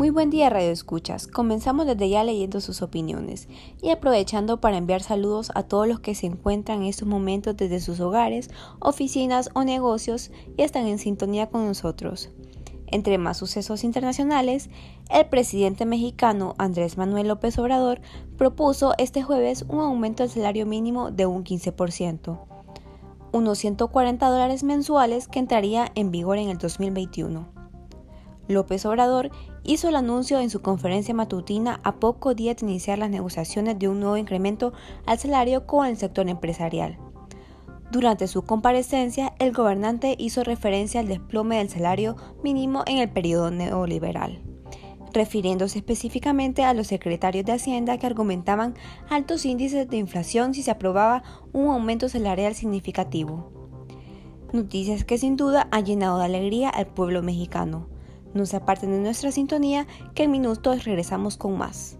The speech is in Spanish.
Muy buen día Radio Escuchas. Comenzamos desde ya leyendo sus opiniones y aprovechando para enviar saludos a todos los que se encuentran en estos momentos desde sus hogares, oficinas o negocios y están en sintonía con nosotros. Entre más sucesos internacionales, el presidente mexicano Andrés Manuel López Obrador propuso este jueves un aumento del salario mínimo de un 15%, unos 140 dólares mensuales que entraría en vigor en el 2021. López Obrador hizo el anuncio en su conferencia matutina a poco día de iniciar las negociaciones de un nuevo incremento al salario con el sector empresarial. Durante su comparecencia, el gobernante hizo referencia al desplome del salario mínimo en el periodo neoliberal, refiriéndose específicamente a los secretarios de Hacienda que argumentaban altos índices de inflación si se aprobaba un aumento salarial significativo. Noticias que sin duda han llenado de alegría al pueblo mexicano no se aparten de nuestra sintonía, que en minutos regresamos con más.